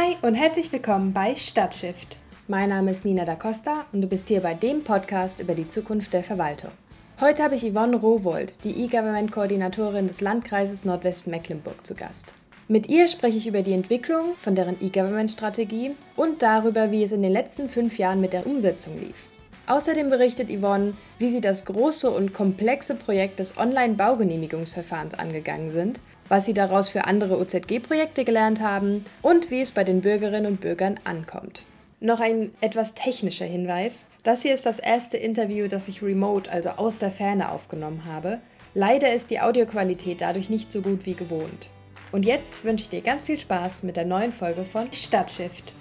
Hi und herzlich willkommen bei Stadtshift. Mein Name ist Nina da Costa und du bist hier bei dem Podcast über die Zukunft der Verwaltung. Heute habe ich Yvonne Rowold, die E-Government-Koordinatorin des Landkreises Nordwestmecklenburg, zu Gast. Mit ihr spreche ich über die Entwicklung von deren E-Government-Strategie und darüber, wie es in den letzten fünf Jahren mit der Umsetzung lief. Außerdem berichtet Yvonne, wie sie das große und komplexe Projekt des Online-Baugenehmigungsverfahrens angegangen sind, was sie daraus für andere OZG-Projekte gelernt haben und wie es bei den Bürgerinnen und Bürgern ankommt. Noch ein etwas technischer Hinweis. Das hier ist das erste Interview, das ich remote, also aus der Ferne aufgenommen habe. Leider ist die Audioqualität dadurch nicht so gut wie gewohnt. Und jetzt wünsche ich dir ganz viel Spaß mit der neuen Folge von Stadtshift.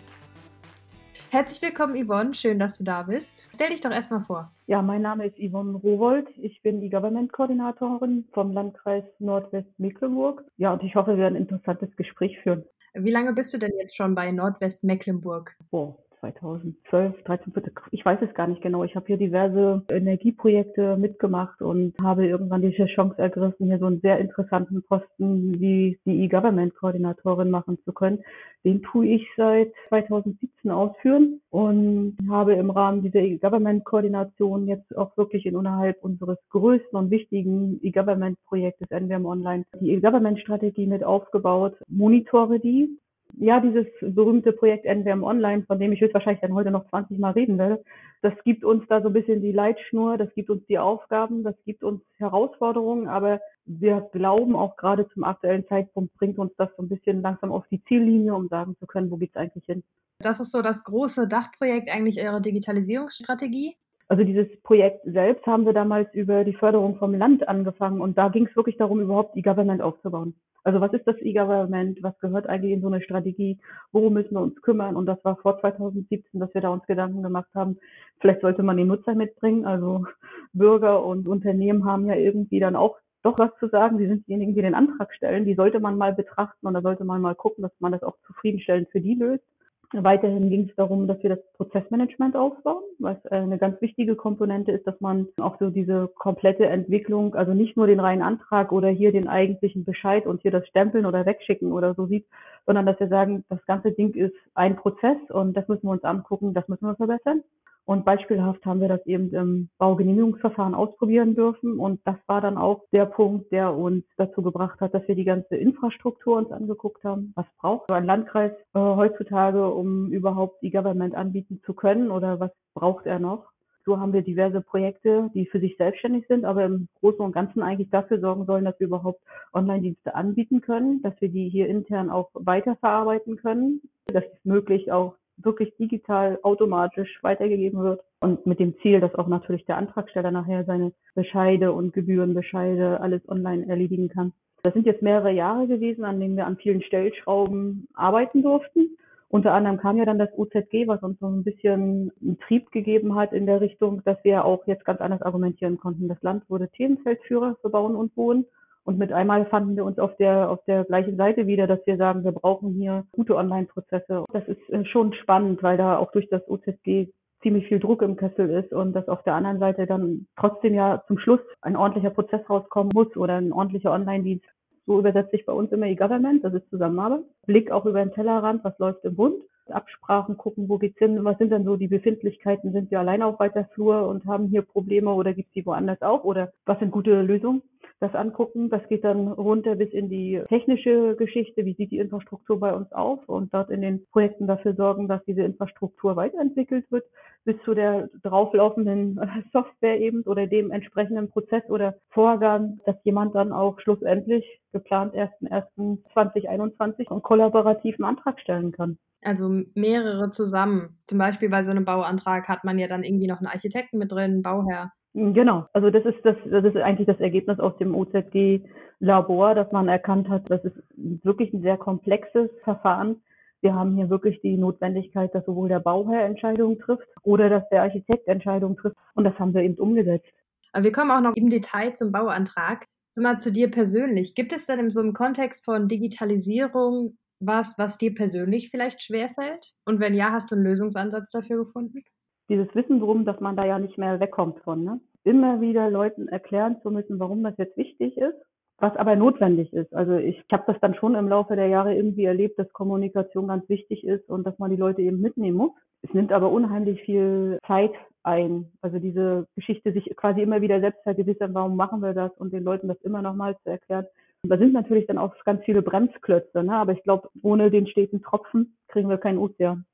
Herzlich willkommen, Yvonne. Schön, dass du da bist. Stell dich doch erstmal vor. Ja, mein Name ist Yvonne Rowold. Ich bin die Government-Koordinatorin vom Landkreis Nordwestmecklenburg. Ja, und ich hoffe, wir werden ein interessantes Gespräch führen. Wie lange bist du denn jetzt schon bei Nordwestmecklenburg? Oh, 2012, 13, 14, ich weiß es gar nicht genau. Ich habe hier diverse Energieprojekte mitgemacht und habe irgendwann diese Chance ergriffen, hier so einen sehr interessanten Posten wie die E-Government-Koordinatorin machen zu können. Den tue ich seit 2017 ausführen und habe im Rahmen dieser E-Government-Koordination jetzt auch wirklich innerhalb unseres größten und wichtigen E-Government-Projektes NWM Online die E-Government-Strategie mit aufgebaut, monitore die ja, dieses berühmte Projekt NWM Online, von dem ich höchstwahrscheinlich dann heute noch 20 Mal reden werde, das gibt uns da so ein bisschen die Leitschnur, das gibt uns die Aufgaben, das gibt uns Herausforderungen, aber wir glauben auch gerade zum aktuellen Zeitpunkt bringt uns das so ein bisschen langsam auf die Ziellinie, um sagen zu können, wo geht's eigentlich hin. Das ist so das große Dachprojekt eigentlich eurer Digitalisierungsstrategie? Also dieses Projekt selbst haben wir damals über die Förderung vom Land angefangen und da ging es wirklich darum, überhaupt die Government aufzubauen. Also was ist das E-Government? Was gehört eigentlich in so eine Strategie? Worum müssen wir uns kümmern? Und das war vor 2017, dass wir da uns Gedanken gemacht haben, vielleicht sollte man die Nutzer mitbringen. Also Bürger und Unternehmen haben ja irgendwie dann auch doch was zu sagen. Die sind diejenigen, die den Antrag stellen. Die sollte man mal betrachten und da sollte man mal gucken, dass man das auch zufriedenstellend für die löst. Weiterhin ging es darum, dass wir das Prozessmanagement aufbauen, was äh, eine ganz wichtige Komponente ist, dass man auch so diese komplette Entwicklung, also nicht nur den reinen Antrag oder hier den eigentlichen Bescheid und hier das Stempeln oder Wegschicken oder so sieht, sondern dass wir sagen, das ganze Ding ist ein Prozess und das müssen wir uns angucken, das müssen wir verbessern. Und beispielhaft haben wir das eben im Baugenehmigungsverfahren ausprobieren dürfen. Und das war dann auch der Punkt, der uns dazu gebracht hat, dass wir die ganze Infrastruktur uns angeguckt haben. Was braucht ein Landkreis äh, heutzutage, um überhaupt die Government anbieten zu können oder was braucht er noch? So haben wir diverse Projekte, die für sich selbstständig sind, aber im Großen und Ganzen eigentlich dafür sorgen sollen, dass wir überhaupt Online-Dienste anbieten können, dass wir die hier intern auch weiterverarbeiten können. Das ist möglich auch wirklich digital automatisch weitergegeben wird und mit dem Ziel, dass auch natürlich der Antragsteller nachher seine Bescheide und Gebührenbescheide alles online erledigen kann. Das sind jetzt mehrere Jahre gewesen, an denen wir an vielen Stellschrauben arbeiten durften. Unter anderem kam ja dann das UZG, was uns so ein bisschen einen Trieb gegeben hat in der Richtung, dass wir auch jetzt ganz anders argumentieren konnten. Das Land wurde Themenfeldführer für Bauen und Wohnen und mit einmal fanden wir uns auf der, auf der gleichen Seite wieder, dass wir sagen, wir brauchen hier gute Online-Prozesse. Das ist äh, schon spannend, weil da auch durch das OZG ziemlich viel Druck im Kessel ist und dass auf der anderen Seite dann trotzdem ja zum Schluss ein ordentlicher Prozess rauskommen muss oder ein ordentlicher Online-Dienst. So übersetzt sich bei uns immer E-Government, das ist Zusammenarbeit. Blick auch über den Tellerrand, was läuft im Bund. Absprachen gucken, wo geht's hin, was sind denn so die Befindlichkeiten, sind wir allein auf weiter Flur und haben hier Probleme oder gibt's die woanders auch oder was sind gute Lösungen? Das angucken. Das geht dann runter bis in die technische Geschichte. Wie sieht die Infrastruktur bei uns auf? Und dort in den Projekten dafür sorgen, dass diese Infrastruktur weiterentwickelt wird, bis zu der drauflaufenden Software eben oder dem entsprechenden Prozess oder Vorgang, dass jemand dann auch schlussendlich geplant 1.1.2021 einen kollaborativen Antrag stellen kann. Also mehrere zusammen. Zum Beispiel bei so einem Bauantrag hat man ja dann irgendwie noch einen Architekten mit drin, einen Bauherr. Genau, also das ist das, das ist eigentlich das Ergebnis aus dem OZG-Labor, dass man erkannt hat, das ist wirklich ein sehr komplexes Verfahren. Wir haben hier wirklich die Notwendigkeit, dass sowohl der Bauherr Entscheidungen trifft oder dass der Architekt Entscheidungen trifft. Und das haben wir eben umgesetzt. Aber wir kommen auch noch im Detail zum Bauantrag. So mal zu dir persönlich. Gibt es denn in so einem Kontext von Digitalisierung was, was dir persönlich vielleicht schwerfällt? Und wenn ja, hast du einen Lösungsansatz dafür gefunden? Dieses Wissen drum, dass man da ja nicht mehr wegkommt von. Ne? Immer wieder Leuten erklären zu müssen, warum das jetzt wichtig ist. was aber notwendig ist. Also ich, habe das dann schon im Laufe der Jahre irgendwie erlebt, dass Kommunikation ganz wichtig ist und dass man die Leute eben mitnehmen muss. Es nimmt aber unheimlich viel Zeit ein. Also diese Geschichte, sich quasi immer wieder selbst vergewissern, warum machen wir das und den Leuten das immer nochmal zu erklären. Da sind natürlich dann auch ganz viele Bremsklötze, ne? aber ich glaube, ohne den steten Tropfen kriegen wir keinen Ozean.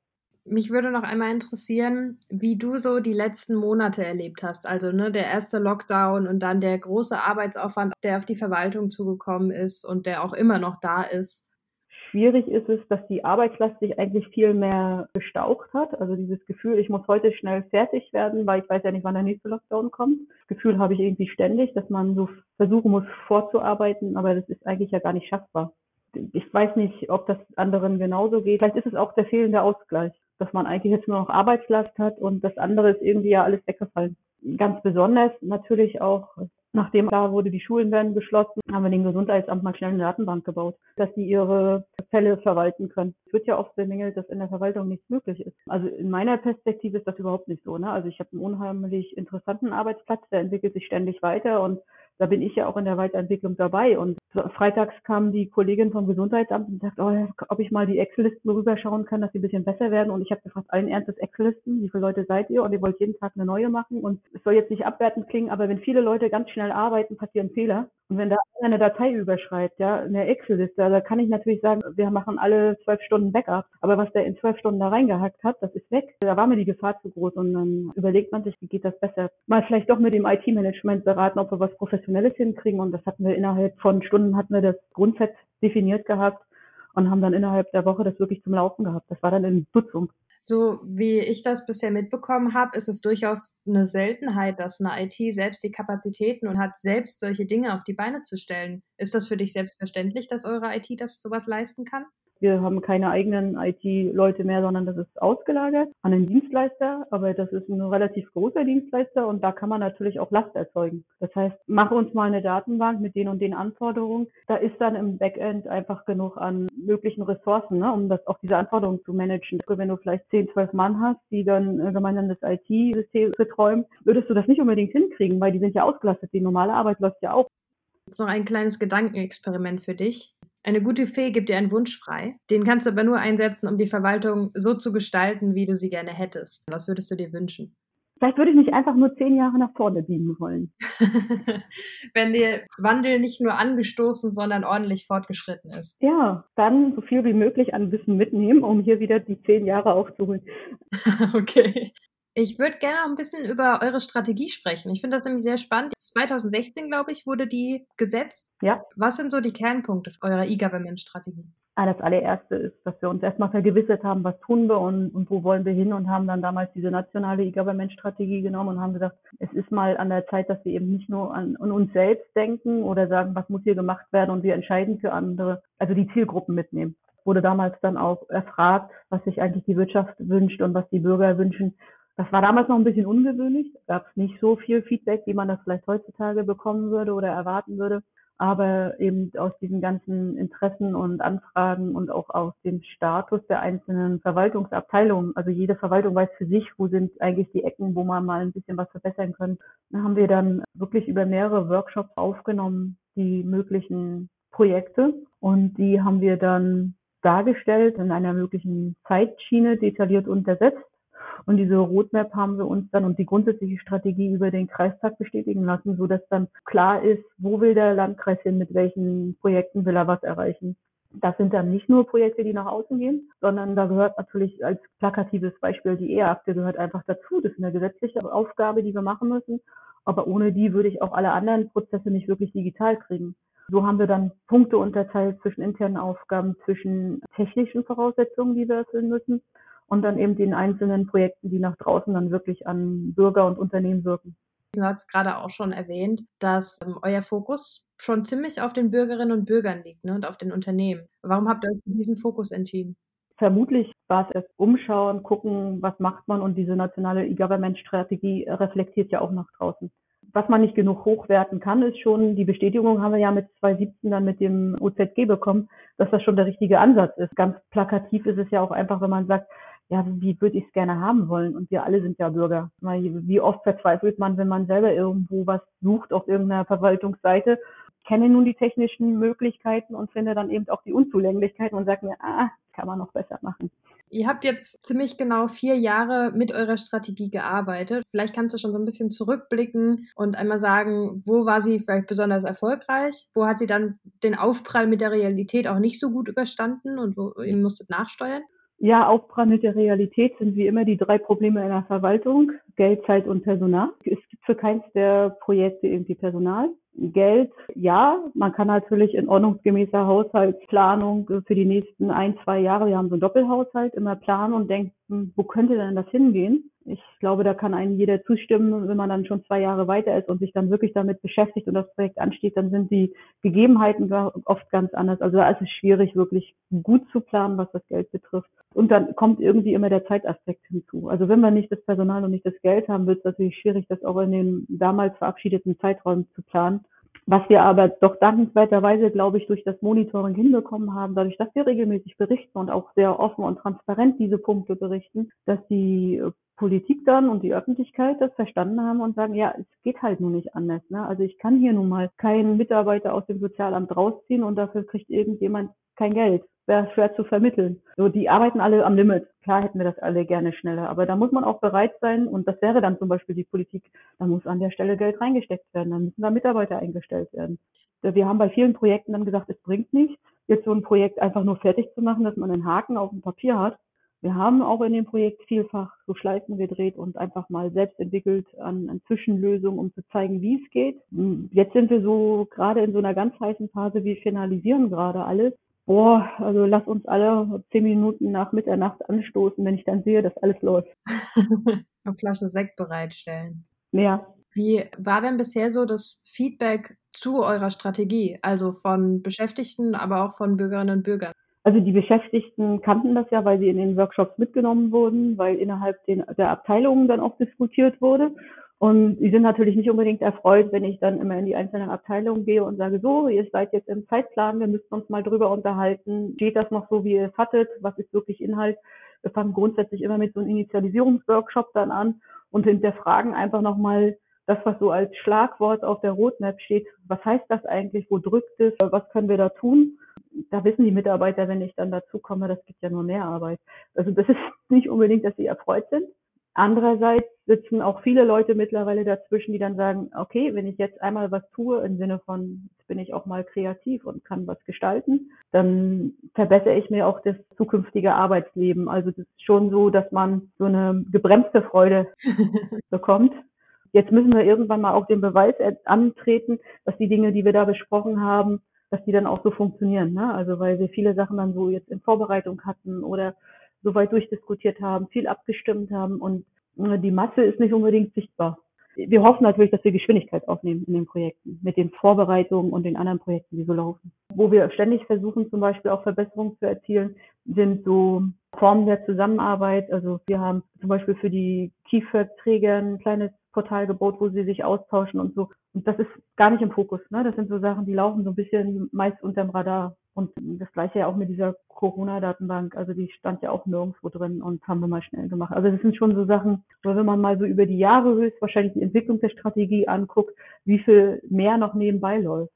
Mich würde noch einmal interessieren, wie du so die letzten Monate erlebt hast. Also ne, der erste Lockdown und dann der große Arbeitsaufwand, der auf die Verwaltung zugekommen ist und der auch immer noch da ist. Schwierig ist es, dass die Arbeitslast sich eigentlich viel mehr gestaucht hat. Also dieses Gefühl, ich muss heute schnell fertig werden, weil ich weiß ja nicht, wann der nächste Lockdown kommt. Das Gefühl habe ich irgendwie ständig, dass man so versuchen muss vorzuarbeiten, aber das ist eigentlich ja gar nicht schaffbar. Ich weiß nicht, ob das anderen genauso geht. Vielleicht ist es auch der fehlende Ausgleich dass man eigentlich jetzt nur noch Arbeitslast hat und das andere ist irgendwie ja alles weggefallen. Ganz besonders natürlich auch, nachdem da wurde, die Schulen werden geschlossen, haben wir dem Gesundheitsamt mal schnell eine Datenbank gebaut, dass sie ihre Fälle verwalten können. Es wird ja oft bemängelt, dass in der Verwaltung nichts möglich ist. Also in meiner Perspektive ist das überhaupt nicht so. Ne? Also ich habe einen unheimlich interessanten Arbeitsplatz, der entwickelt sich ständig weiter und da bin ich ja auch in der Weiterentwicklung dabei. Und freitags kam die Kollegin vom Gesundheitsamt und sagt, oh, ob ich mal die Excel-Listen rüberschauen kann, dass sie ein bisschen besser werden. Und ich habe gefragt, allen Ernstes Excel-Listen, wie viele Leute seid ihr? Und ihr wollt jeden Tag eine neue machen. Und es soll jetzt nicht abwertend klingen, aber wenn viele Leute ganz schnell arbeiten, passieren Fehler. Und wenn da eine Datei überschreibt, ja, eine Excel-Liste, da kann ich natürlich sagen, wir machen alle zwölf Stunden Backup. Aber was der in zwölf Stunden da reingehackt hat, das ist weg. Da war mir die Gefahr zu groß und dann überlegt man sich, wie geht das besser. Mal vielleicht doch mit dem IT-Management beraten, ob wir was Professionelles hinkriegen. Und das hatten wir innerhalb von Stunden hatten wir das Grundsatz definiert gehabt und haben dann innerhalb der Woche das wirklich zum Laufen gehabt. Das war dann in Nutzung. So wie ich das bisher mitbekommen habe, ist es durchaus eine Seltenheit, dass eine IT selbst die Kapazitäten und hat, selbst solche Dinge auf die Beine zu stellen. Ist das für dich selbstverständlich, dass eure IT das sowas leisten kann? Wir haben keine eigenen IT-Leute mehr, sondern das ist ausgelagert an einen Dienstleister. Aber das ist ein relativ großer Dienstleister und da kann man natürlich auch Last erzeugen. Das heißt, mach uns mal eine Datenbank mit den und den Anforderungen. Da ist dann im Backend einfach genug an möglichen Ressourcen, ne, um das auch diese Anforderungen zu managen. Wenn du vielleicht 10, 12 Mann hast, die dann äh, gemeinsam das IT-System betreuen, würdest du das nicht unbedingt hinkriegen, weil die sind ja ausgelastet. Die normale Arbeit läuft ja auch. Jetzt noch ein kleines Gedankenexperiment für dich. Eine gute Fee gibt dir einen Wunsch frei. Den kannst du aber nur einsetzen, um die Verwaltung so zu gestalten, wie du sie gerne hättest. Was würdest du dir wünschen? Vielleicht würde ich mich einfach nur zehn Jahre nach vorne biegen wollen. Wenn der Wandel nicht nur angestoßen, sondern ordentlich fortgeschritten ist. Ja, dann so viel wie möglich an Wissen mitnehmen, um hier wieder die zehn Jahre aufzuholen. okay. Ich würde gerne ein bisschen über eure Strategie sprechen. Ich finde das nämlich sehr spannend. 2016, glaube ich, wurde die gesetzt. Ja. Was sind so die Kernpunkte eurer E-Government-Strategie? Ah, das allererste ist, dass wir uns erstmal vergewissert haben, was tun wir und, und wo wollen wir hin und haben dann damals diese nationale E-Government-Strategie genommen und haben gesagt, es ist mal an der Zeit, dass wir eben nicht nur an, an uns selbst denken oder sagen, was muss hier gemacht werden und wir entscheiden für andere, also die Zielgruppen mitnehmen wurde damals dann auch erfragt, was sich eigentlich die Wirtschaft wünscht und was die Bürger wünschen. Das war damals noch ein bisschen ungewöhnlich. Gab es nicht so viel Feedback, wie man das vielleicht heutzutage bekommen würde oder erwarten würde. Aber eben aus diesen ganzen Interessen und Anfragen und auch aus dem Status der einzelnen Verwaltungsabteilungen, also jede Verwaltung weiß für sich, wo sind eigentlich die Ecken, wo man mal ein bisschen was verbessern können. Da haben wir dann wirklich über mehrere Workshops aufgenommen, die möglichen Projekte. Und die haben wir dann dargestellt in einer möglichen Zeitschiene detailliert untersetzt und diese Roadmap haben wir uns dann und die grundsätzliche Strategie über den Kreistag bestätigen lassen, so dass dann klar ist, wo will der Landkreis hin, mit welchen Projekten will er was erreichen. Das sind dann nicht nur Projekte, die nach außen gehen, sondern da gehört natürlich als plakatives Beispiel die E-Akte gehört einfach dazu. Das ist eine gesetzliche Aufgabe, die wir machen müssen. Aber ohne die würde ich auch alle anderen Prozesse nicht wirklich digital kriegen. So haben wir dann Punkte unterteilt zwischen internen Aufgaben, zwischen technischen Voraussetzungen, die wir erfüllen müssen und dann eben den einzelnen Projekten, die nach draußen dann wirklich an Bürger und Unternehmen wirken. Du hast gerade auch schon erwähnt, dass ähm, euer Fokus schon ziemlich auf den Bürgerinnen und Bürgern liegt ne, und auf den Unternehmen. Warum habt ihr euch für diesen Fokus entschieden? Vermutlich war es erst umschauen, gucken, was macht man und diese nationale E-Government-Strategie reflektiert ja auch nach draußen. Was man nicht genug hochwerten kann, ist schon, die Bestätigung haben wir ja mit 2017 dann mit dem OZG bekommen, dass das schon der richtige Ansatz ist. Ganz plakativ ist es ja auch einfach, wenn man sagt, ja, wie würde ich es gerne haben wollen? Und wir alle sind ja Bürger. Wie oft verzweifelt man, wenn man selber irgendwo was sucht auf irgendeiner Verwaltungsseite, kenne nun die technischen Möglichkeiten und finde dann eben auch die Unzulänglichkeiten und sage mir, ah, kann man noch besser machen. Ihr habt jetzt ziemlich genau vier Jahre mit eurer Strategie gearbeitet. Vielleicht kannst du schon so ein bisschen zurückblicken und einmal sagen, wo war sie vielleicht besonders erfolgreich? Wo hat sie dann den Aufprall mit der Realität auch nicht so gut überstanden und wo ihr musstet nachsteuern? Ja, Aufprall der Realität sind wie immer die drei Probleme in der Verwaltung. Geld, Zeit und Personal. Es gibt für keins der Projekte irgendwie Personal. Geld, ja, man kann natürlich in ordnungsgemäßer Haushaltsplanung für die nächsten ein, zwei Jahre, wir haben so einen Doppelhaushalt, immer planen und denken, wo könnte denn das hingehen? Ich glaube, da kann einem jeder zustimmen, wenn man dann schon zwei Jahre weiter ist und sich dann wirklich damit beschäftigt und das Projekt ansteht, dann sind die Gegebenheiten oft ganz anders. Also da ist es schwierig, wirklich gut zu planen, was das Geld betrifft. Und dann kommt irgendwie immer der Zeitaspekt hinzu. Also wenn wir nicht das Personal und nicht das Geld haben, wird es natürlich schwierig, das auch in den damals verabschiedeten Zeiträumen zu planen. Was wir aber doch dankenswerterweise, glaube ich, durch das Monitoring hinbekommen haben, dadurch, dass wir regelmäßig berichten und auch sehr offen und transparent diese Punkte berichten, dass die Politik dann und die Öffentlichkeit das verstanden haben und sagen, ja, es geht halt nur nicht anders. Ne? Also ich kann hier nun mal keinen Mitarbeiter aus dem Sozialamt rausziehen und dafür kriegt irgendjemand kein Geld. Wäre schwer zu vermitteln. So, die arbeiten alle am Limit. Klar hätten wir das alle gerne schneller, aber da muss man auch bereit sein und das wäre dann zum Beispiel die Politik, da muss an der Stelle Geld reingesteckt werden, dann müssen da Mitarbeiter eingestellt werden. Wir haben bei vielen Projekten dann gesagt, es bringt nichts, jetzt so ein Projekt einfach nur fertig zu machen, dass man einen Haken auf dem Papier hat, wir haben auch in dem Projekt vielfach so Schleifen gedreht und einfach mal selbst entwickelt an, an Zwischenlösungen, um zu zeigen, wie es geht. Jetzt sind wir so gerade in so einer ganz heißen Phase, wir finalisieren gerade alles. Boah, also lass uns alle zehn Minuten nach Mitternacht anstoßen, wenn ich dann sehe, dass alles läuft. Eine Flasche Sekt bereitstellen. Ja. Wie war denn bisher so das Feedback zu eurer Strategie? Also von Beschäftigten, aber auch von Bürgerinnen und Bürgern? Also die Beschäftigten kannten das ja, weil sie in den Workshops mitgenommen wurden, weil innerhalb den, der Abteilungen dann auch diskutiert wurde. Und sie sind natürlich nicht unbedingt erfreut, wenn ich dann immer in die einzelnen Abteilungen gehe und sage, so, ihr seid jetzt im Zeitplan, wir müssen uns mal drüber unterhalten. Steht das noch so, wie ihr es hattet? Was ist wirklich Inhalt? Wir fangen grundsätzlich immer mit so einem Initialisierungsworkshop dann an und hinterfragen einfach nochmal das, was so als Schlagwort auf der Roadmap steht. Was heißt das eigentlich? Wo drückt es? Was können wir da tun? da wissen die Mitarbeiter, wenn ich dann dazu komme, das gibt ja nur mehr Arbeit. Also das ist nicht unbedingt, dass sie erfreut sind. Andererseits sitzen auch viele Leute mittlerweile dazwischen, die dann sagen, okay, wenn ich jetzt einmal was tue, im Sinne von, jetzt bin ich auch mal kreativ und kann was gestalten, dann verbessere ich mir auch das zukünftige Arbeitsleben. Also das ist schon so, dass man so eine gebremste Freude bekommt. Jetzt müssen wir irgendwann mal auch den Beweis antreten, dass die Dinge, die wir da besprochen haben, dass die dann auch so funktionieren. Ne? Also weil wir viele Sachen dann so jetzt in Vorbereitung hatten oder so weit durchdiskutiert haben, viel abgestimmt haben und äh, die Masse ist nicht unbedingt sichtbar. Wir hoffen natürlich, dass wir Geschwindigkeit aufnehmen in den Projekten, mit den Vorbereitungen und den anderen Projekten, die so laufen. Wo wir ständig versuchen, zum Beispiel auch Verbesserungen zu erzielen, sind so Formen der Zusammenarbeit. Also wir haben zum Beispiel für die Kieferträger ein kleines Portal gebaut, wo sie sich austauschen und so. Und das ist gar nicht im Fokus. Ne? Das sind so Sachen, die laufen so ein bisschen meist unterm Radar. Und das gleiche ja auch mit dieser Corona-Datenbank. Also die stand ja auch nirgendwo drin und haben wir mal schnell gemacht. Also das sind schon so Sachen, wo wenn man mal so über die Jahre höchstwahrscheinlich die Entwicklung der Strategie anguckt, wie viel mehr noch nebenbei läuft.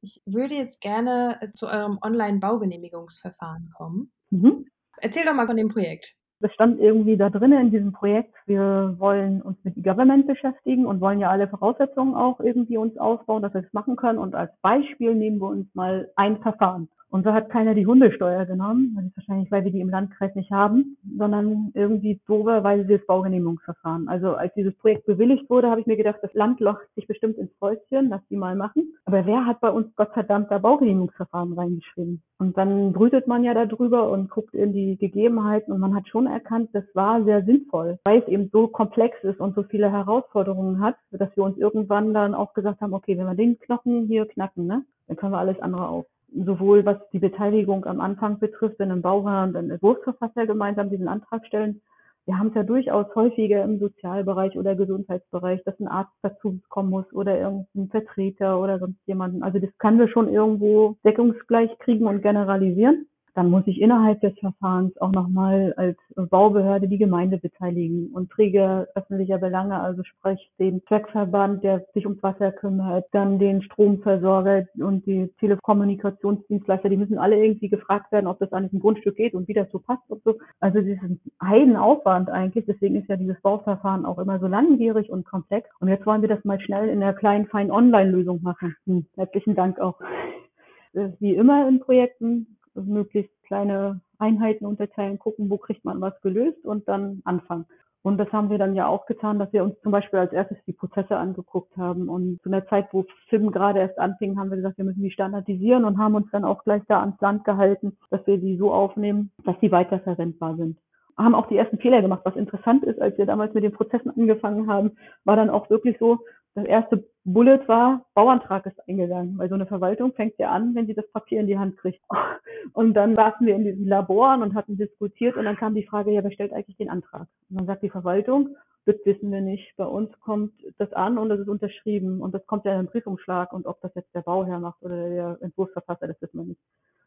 Ich würde jetzt gerne zu eurem Online-Baugenehmigungsverfahren kommen. Mhm. Erzähl doch mal von dem Projekt das stand irgendwie da drinnen in diesem Projekt, wir wollen uns mit E-Government beschäftigen und wollen ja alle Voraussetzungen auch irgendwie uns aufbauen, dass wir das machen können. Und als Beispiel nehmen wir uns mal ein Verfahren. Und so hat keiner die Hundesteuer genommen, das ist wahrscheinlich, weil wir die im Landkreis nicht haben, sondern irgendwie doberweise das Baugenehmigungsverfahren. Also als dieses Projekt bewilligt wurde, habe ich mir gedacht, das Land locht sich bestimmt ins Fäustchen, lass die mal machen. Aber wer hat bei uns Gott verdammt da Baugenehmigungsverfahren reingeschrieben? Und dann brütet man ja darüber und guckt in die Gegebenheiten und man hat schon erkannt, das war sehr sinnvoll, weil es eben so komplex ist und so viele Herausforderungen hat, dass wir uns irgendwann dann auch gesagt haben, okay, wenn wir den Knochen hier knacken, ne, dann können wir alles andere auf sowohl was die Beteiligung am Anfang betrifft, wenn ein Bauherr und ein Entwurfsverfasser gemeinsam diesen Antrag stellen. Wir haben es ja durchaus häufiger im Sozialbereich oder Gesundheitsbereich, dass ein Arzt dazu kommen muss oder irgendein Vertreter oder sonst jemanden. Also das können wir schon irgendwo deckungsgleich kriegen und generalisieren. Dann muss ich innerhalb des Verfahrens auch nochmal als Baubehörde die Gemeinde beteiligen und Träger öffentlicher Belange, also sprich den Zweckverband, der sich ums Wasser kümmert, dann den Stromversorger und die Telekommunikationsdienstleister, die müssen alle irgendwie gefragt werden, ob das eigentlich ein Grundstück geht und wie das so passt und so. Also diesen Heidenaufwand eigentlich, deswegen ist ja dieses Bauverfahren auch immer so langwierig und komplex. Und jetzt wollen wir das mal schnell in der kleinen, feinen Online-Lösung machen. Hm, herzlichen Dank auch. Wie immer in Projekten, möglichst kleine Einheiten unterteilen, gucken, wo kriegt man was gelöst und dann anfangen. Und das haben wir dann ja auch getan, dass wir uns zum Beispiel als erstes die Prozesse angeguckt haben. Und zu einer Zeit, wo FIM gerade erst anfing, haben wir gesagt, wir müssen die standardisieren und haben uns dann auch gleich da ans Land gehalten, dass wir die so aufnehmen, dass die weiterverwendbar sind haben auch die ersten Fehler gemacht. Was interessant ist, als wir damals mit den Prozessen angefangen haben, war dann auch wirklich so, das erste Bullet war, Bauantrag ist eingegangen, weil so eine Verwaltung fängt ja an, wenn sie das Papier in die Hand kriegt. Und dann saßen wir in diesen Laboren und hatten diskutiert und dann kam die Frage, ja, wer stellt eigentlich den Antrag? Und dann sagt die Verwaltung, das wissen wir nicht. Bei uns kommt das an und das ist unterschrieben und das kommt ja in den Briefumschlag und ob das jetzt der Bauherr macht oder der Entwurfsverfasser, das wissen wir nicht.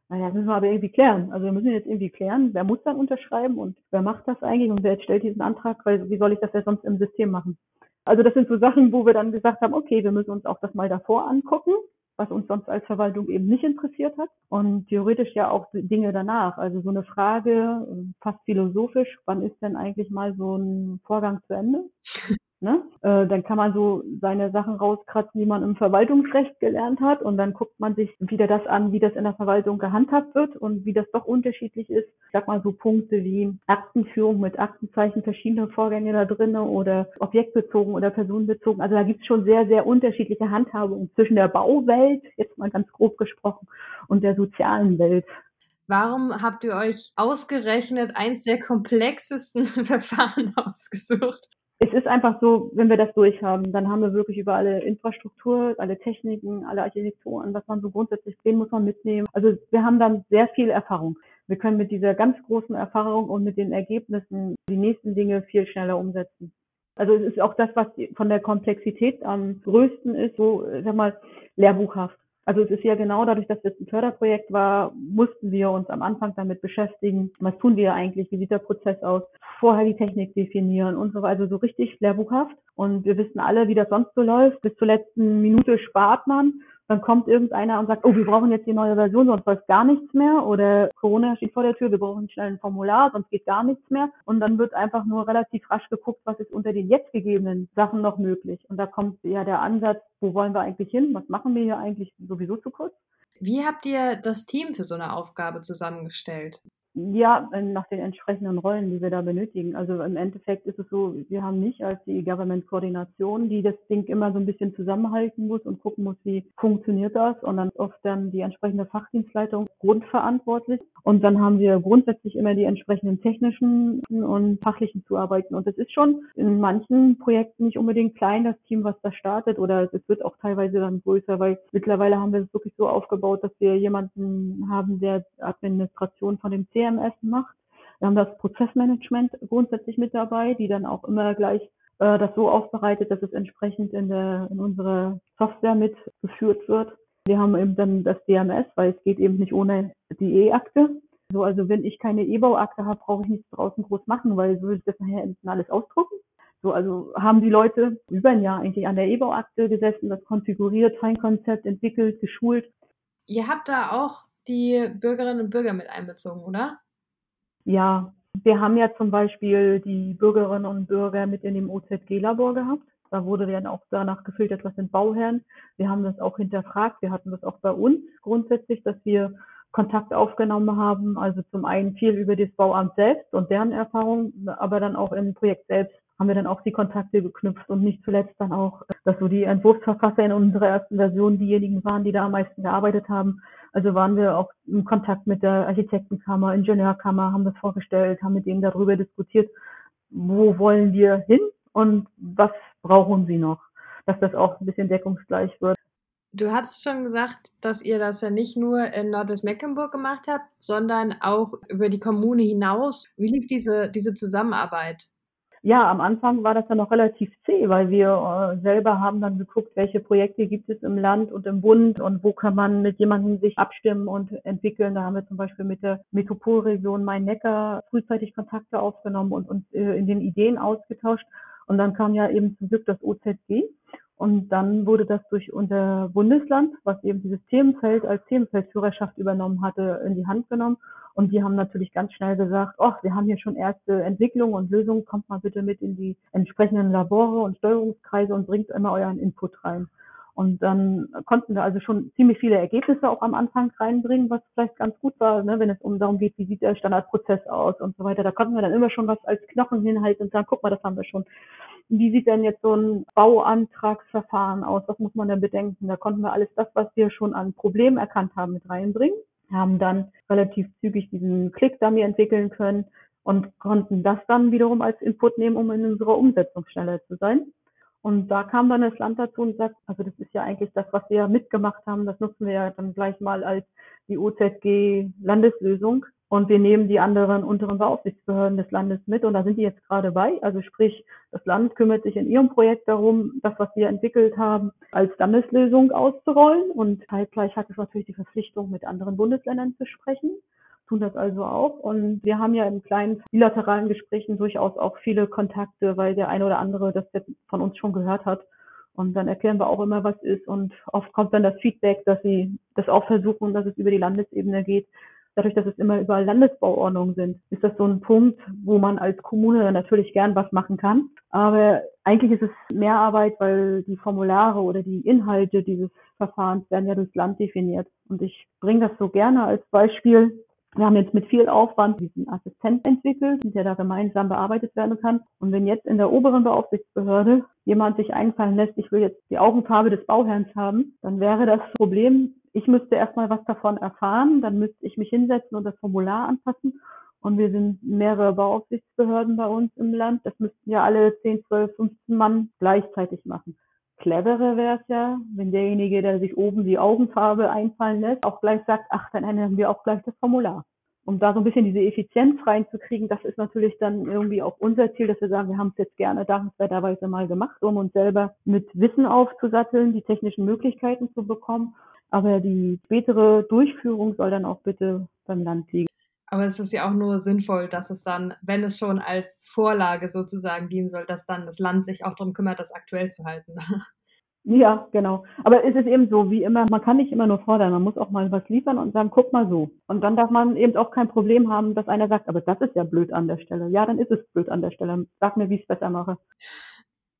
Naja, das müssen wir aber irgendwie klären. Also wir müssen jetzt irgendwie klären, wer muss dann unterschreiben und wer macht das eigentlich und wer stellt diesen Antrag, weil wie soll ich das ja sonst im System machen? Also das sind so Sachen, wo wir dann gesagt haben, okay, wir müssen uns auch das mal davor angucken, was uns sonst als Verwaltung eben nicht interessiert hat. Und theoretisch ja auch Dinge danach. Also so eine Frage, fast philosophisch, wann ist denn eigentlich mal so ein Vorgang zu Ende? Ne? Äh, dann kann man so seine Sachen rauskratzen, die man im Verwaltungsrecht gelernt hat und dann guckt man sich wieder das an, wie das in der Verwaltung gehandhabt wird und wie das doch unterschiedlich ist. Ich sag mal so Punkte wie Aktenführung mit Aktenzeichen, verschiedene Vorgänge da drinnen oder objektbezogen oder personenbezogen. Also da gibt es schon sehr, sehr unterschiedliche Handhabungen zwischen der Bauwelt, jetzt mal ganz grob gesprochen, und der sozialen Welt. Warum habt ihr euch ausgerechnet eins der komplexesten Verfahren ausgesucht? Es ist einfach so, wenn wir das durchhaben, dann haben wir wirklich über alle Infrastruktur, alle Techniken, alle Architekturen, was man so grundsätzlich sehen muss man mitnehmen. Also wir haben dann sehr viel Erfahrung. Wir können mit dieser ganz großen Erfahrung und mit den Ergebnissen die nächsten Dinge viel schneller umsetzen. Also es ist auch das, was von der Komplexität am größten ist, so, sag mal, lehrbuchhaft. Also es ist ja genau dadurch, dass das ein Förderprojekt war, mussten wir uns am Anfang damit beschäftigen, was tun wir eigentlich, wie sieht der Prozess aus, vorher die Technik definieren und so weiter, also so richtig lehrbuchhaft. Und wir wissen alle, wie das sonst so läuft. Bis zur letzten Minute spart man dann kommt irgendeiner und sagt, oh, wir brauchen jetzt die neue Version, sonst läuft gar nichts mehr. Oder Corona steht vor der Tür, wir brauchen schnell ein Formular, sonst geht gar nichts mehr. Und dann wird einfach nur relativ rasch geguckt, was ist unter den jetzt gegebenen Sachen noch möglich. Und da kommt ja der Ansatz, wo wollen wir eigentlich hin? Was machen wir hier eigentlich sowieso zu kurz? Wie habt ihr das Team für so eine Aufgabe zusammengestellt? Ja, nach den entsprechenden Rollen, die wir da benötigen. Also im Endeffekt ist es so, wir haben mich als die Government-Koordination, die das Ding immer so ein bisschen zusammenhalten muss und gucken muss, wie funktioniert das. Und dann oft dann die entsprechende Fachdienstleitung grundverantwortlich. Und dann haben wir grundsätzlich immer die entsprechenden technischen und fachlichen Zuarbeiten. Und das ist schon in manchen Projekten nicht unbedingt klein, das Team, was da startet. Oder es wird auch teilweise dann größer, weil mittlerweile haben wir es wirklich so aufgebaut, dass wir jemanden haben, der Administration von dem CR CMS macht. Wir haben das Prozessmanagement grundsätzlich mit dabei, die dann auch immer gleich äh, das so aufbereitet, dass es entsprechend in, der, in unserer Software mitgeführt wird. Wir haben eben dann das DMS, weil es geht eben nicht ohne die E-Akte. So, also wenn ich keine E-Bauakte habe, brauche ich nichts draußen groß machen, weil so will ich das nachher alles ausdrucken. So, also haben die Leute über ein Jahr eigentlich an der E-Bauakte gesessen, das konfiguriert, Feinkonzept entwickelt, geschult. Ihr habt da auch die Bürgerinnen und Bürger mit einbezogen, oder? Ja, wir haben ja zum Beispiel die Bürgerinnen und Bürger mit in dem OZG-Labor gehabt. Da wurde dann auch danach gefiltert, was sind Bauherren. Wir haben das auch hinterfragt. Wir hatten das auch bei uns grundsätzlich, dass wir Kontakt aufgenommen haben. Also zum einen viel über das Bauamt selbst und deren Erfahrung, aber dann auch im Projekt selbst haben wir dann auch die Kontakte geknüpft und nicht zuletzt dann auch, dass so die Entwurfsverfasser in unserer ersten Version diejenigen waren, die da am meisten gearbeitet haben. Also waren wir auch im Kontakt mit der Architektenkammer, Ingenieurkammer, haben das vorgestellt, haben mit denen darüber diskutiert, wo wollen wir hin und was brauchen sie noch, dass das auch ein bisschen deckungsgleich wird. Du hattest schon gesagt, dass ihr das ja nicht nur in Nordwestmecklenburg gemacht habt, sondern auch über die Kommune hinaus. Wie lief diese, diese Zusammenarbeit? Ja, am Anfang war das dann noch relativ zäh, weil wir äh, selber haben dann geguckt, welche Projekte gibt es im Land und im Bund und wo kann man mit jemandem sich abstimmen und entwickeln. Da haben wir zum Beispiel mit der Metropolregion Main-Neckar frühzeitig Kontakte aufgenommen und uns äh, in den Ideen ausgetauscht. Und dann kam ja eben zum Glück das OZG. Und dann wurde das durch unser Bundesland, was eben dieses Themenfeld als Themenfeldführerschaft übernommen hatte, in die Hand genommen. Und die haben natürlich ganz schnell gesagt, oh, wir haben hier schon erste Entwicklungen und Lösungen, kommt mal bitte mit in die entsprechenden Labore und Steuerungskreise und bringt immer euren Input rein. Und dann konnten wir also schon ziemlich viele Ergebnisse auch am Anfang reinbringen, was vielleicht ganz gut war, ne, wenn es um darum geht, wie sieht der Standardprozess aus und so weiter. Da konnten wir dann immer schon was als Knochen hinhalten und sagen, guck mal, das haben wir schon. Wie sieht denn jetzt so ein Bauantragsverfahren aus? Was muss man denn bedenken? Da konnten wir alles das, was wir schon an Problemen erkannt haben, mit reinbringen haben dann relativ zügig diesen Click-Dummy entwickeln können und konnten das dann wiederum als Input nehmen, um in unserer Umsetzung schneller zu sein. Und da kam dann das Land dazu und sagt, also das ist ja eigentlich das, was wir mitgemacht haben, das nutzen wir ja dann gleich mal als die OZG Landeslösung. Und wir nehmen die anderen unteren Beaufsichtsbehörden des Landes mit und da sind die jetzt gerade bei. Also sprich, das Land kümmert sich in ihrem Projekt darum, das, was wir entwickelt haben, als Landeslösung auszurollen. Und zeitgleich hat es natürlich die Verpflichtung, mit anderen Bundesländern zu sprechen tun das also auch. Und wir haben ja in kleinen bilateralen Gesprächen durchaus auch viele Kontakte, weil der eine oder andere das jetzt von uns schon gehört hat. Und dann erklären wir auch immer, was ist. Und oft kommt dann das Feedback, dass sie das auch versuchen, dass es über die Landesebene geht dadurch, dass es immer über Landesbauordnungen sind, ist das so ein Punkt, wo man als Kommune natürlich gern was machen kann. Aber eigentlich ist es mehr Arbeit, weil die Formulare oder die Inhalte dieses Verfahrens werden ja durchs Land definiert. Und ich bringe das so gerne als Beispiel. Wir haben jetzt mit viel Aufwand diesen Assistent entwickelt, der da gemeinsam bearbeitet werden kann. Und wenn jetzt in der oberen Beaufsichtsbehörde jemand sich einfallen lässt, ich will jetzt die Augenfarbe des Bauherrns haben, dann wäre das Problem, ich müsste erstmal was davon erfahren, dann müsste ich mich hinsetzen und das Formular anpassen. Und wir sind mehrere Bauaufsichtsbehörden bei uns im Land. Das müssten ja alle 10, 12, 15 Mann gleichzeitig machen. Cleverer wäre es ja, wenn derjenige, der sich oben die Augenfarbe einfallen lässt, auch gleich sagt, ach, dann ändern wir auch gleich das Formular. Um da so ein bisschen diese Effizienz reinzukriegen, das ist natürlich dann irgendwie auch unser Ziel, dass wir sagen, wir haben es jetzt gerne dankenswerterweise mal gemacht, um uns selber mit Wissen aufzusatteln, die technischen Möglichkeiten zu bekommen aber die spätere Durchführung soll dann auch bitte beim Land liegen. Aber es ist ja auch nur sinnvoll, dass es dann, wenn es schon als Vorlage sozusagen dienen soll, dass dann das Land sich auch darum kümmert, das aktuell zu halten. Ja, genau. Aber es ist eben so, wie immer, man kann nicht immer nur fordern, man muss auch mal was liefern und sagen, guck mal so. Und dann darf man eben auch kein Problem haben, dass einer sagt, aber das ist ja blöd an der Stelle. Ja, dann ist es blöd an der Stelle. Sag mir, wie ich es besser mache.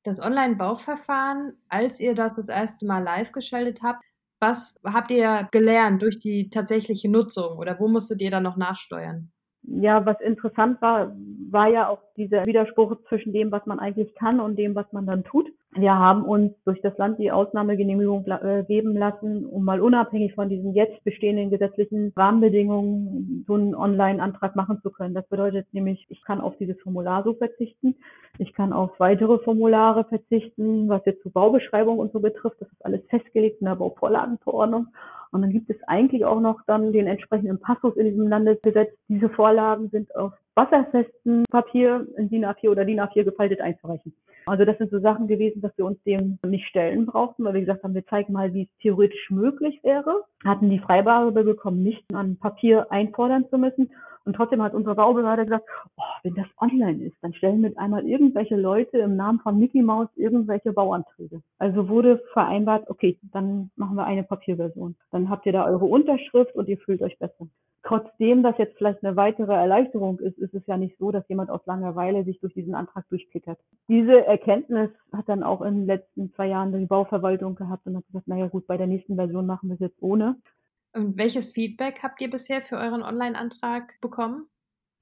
Das Online-Bauverfahren, als ihr das das erste Mal live geschaltet habt, was habt ihr gelernt durch die tatsächliche Nutzung oder wo musstet ihr dann noch nachsteuern? Ja, was interessant war, war ja auch dieser Widerspruch zwischen dem, was man eigentlich kann und dem, was man dann tut. Wir haben uns durch das Land die Ausnahmegenehmigung äh, geben lassen, um mal unabhängig von diesen jetzt bestehenden gesetzlichen Rahmenbedingungen so einen Online-Antrag machen zu können. Das bedeutet nämlich, ich kann auf dieses Formular so verzichten. Ich kann auf weitere Formulare verzichten, was jetzt zur Baubeschreibung und so betrifft. Das ist alles festgelegt in der Bauvorlagenverordnung. Und dann gibt es eigentlich auch noch dann den entsprechenden Passus in diesem Landesgesetz. Diese Vorlagen sind auf wasserfesten Papier in DIN A4 oder DIN A4 gefaltet einzureichen. Also das sind so Sachen gewesen, dass wir uns dem nicht stellen brauchten, weil wir gesagt haben, wir zeigen mal, wie es theoretisch möglich wäre. Hatten die Freigabe bekommen, nicht an Papier einfordern zu müssen. Und trotzdem hat unsere Baubehörde gesagt, oh, wenn das online ist, dann stellen mit einmal irgendwelche Leute im Namen von Mickey Mouse irgendwelche Bauanträge. Also wurde vereinbart, okay, dann machen wir eine Papierversion. Dann habt ihr da eure Unterschrift und ihr fühlt euch besser trotzdem das jetzt vielleicht eine weitere Erleichterung ist, ist es ja nicht so, dass jemand aus Langeweile sich durch diesen Antrag durchklickert. Diese Erkenntnis hat dann auch in den letzten zwei Jahren die Bauverwaltung gehabt und hat gesagt, naja gut, bei der nächsten Version machen wir es jetzt ohne. Und welches Feedback habt ihr bisher für euren Online-Antrag bekommen?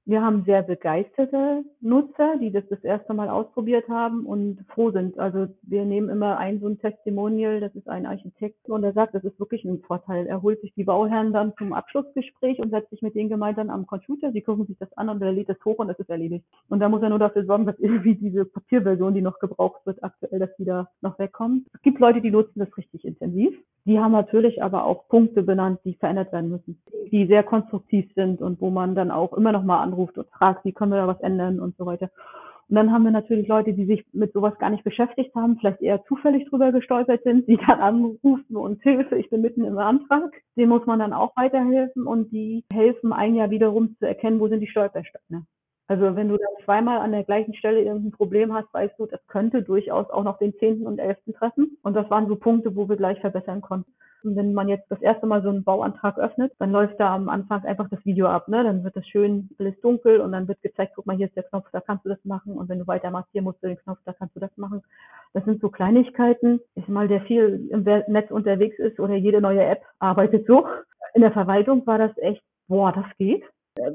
Wir haben sehr begeisterte Nutzer, die das das erste Mal ausprobiert haben und froh sind. Also wir nehmen immer ein so ein Testimonial, das ist ein Architekt und er sagt, das ist wirklich ein Vorteil. Er holt sich die Bauherren dann zum Abschlussgespräch und setzt sich mit denen gemeinsam am Computer. Sie gucken sich das an und er lädt es hoch und es ist erledigt. Und da muss er nur dafür sorgen, dass irgendwie diese Papierversion, die noch gebraucht wird, aktuell, dass die da noch wegkommt. Es gibt Leute, die nutzen das richtig intensiv. Die haben natürlich aber auch Punkte benannt, die verändert werden müssen, die sehr konstruktiv sind und wo man dann auch immer noch mal anruft und fragt, wie können wir da was ändern und so weiter. Und dann haben wir natürlich Leute, die sich mit sowas gar nicht beschäftigt haben, vielleicht eher zufällig drüber gestolpert sind, die dann anrufen und Hilfe, ich bin mitten im Antrag. Dem muss man dann auch weiterhelfen und die helfen ein Jahr wiederum zu erkennen, wo sind die Stolpersteine. Also wenn du dann zweimal an der gleichen Stelle irgendein Problem hast, weißt du, das könnte durchaus auch noch den zehnten und elften treffen. Und das waren so Punkte, wo wir gleich verbessern konnten. Und wenn man jetzt das erste Mal so einen Bauantrag öffnet, dann läuft da am Anfang einfach das Video ab. Ne? Dann wird das schön alles dunkel und dann wird gezeigt, guck mal, hier ist der Knopf, da kannst du das machen. Und wenn du weitermachst, hier musst du den Knopf, da kannst du das machen. Das sind so Kleinigkeiten. Ich mal, der viel im Netz unterwegs ist oder jede neue App arbeitet so. In der Verwaltung war das echt, boah, das geht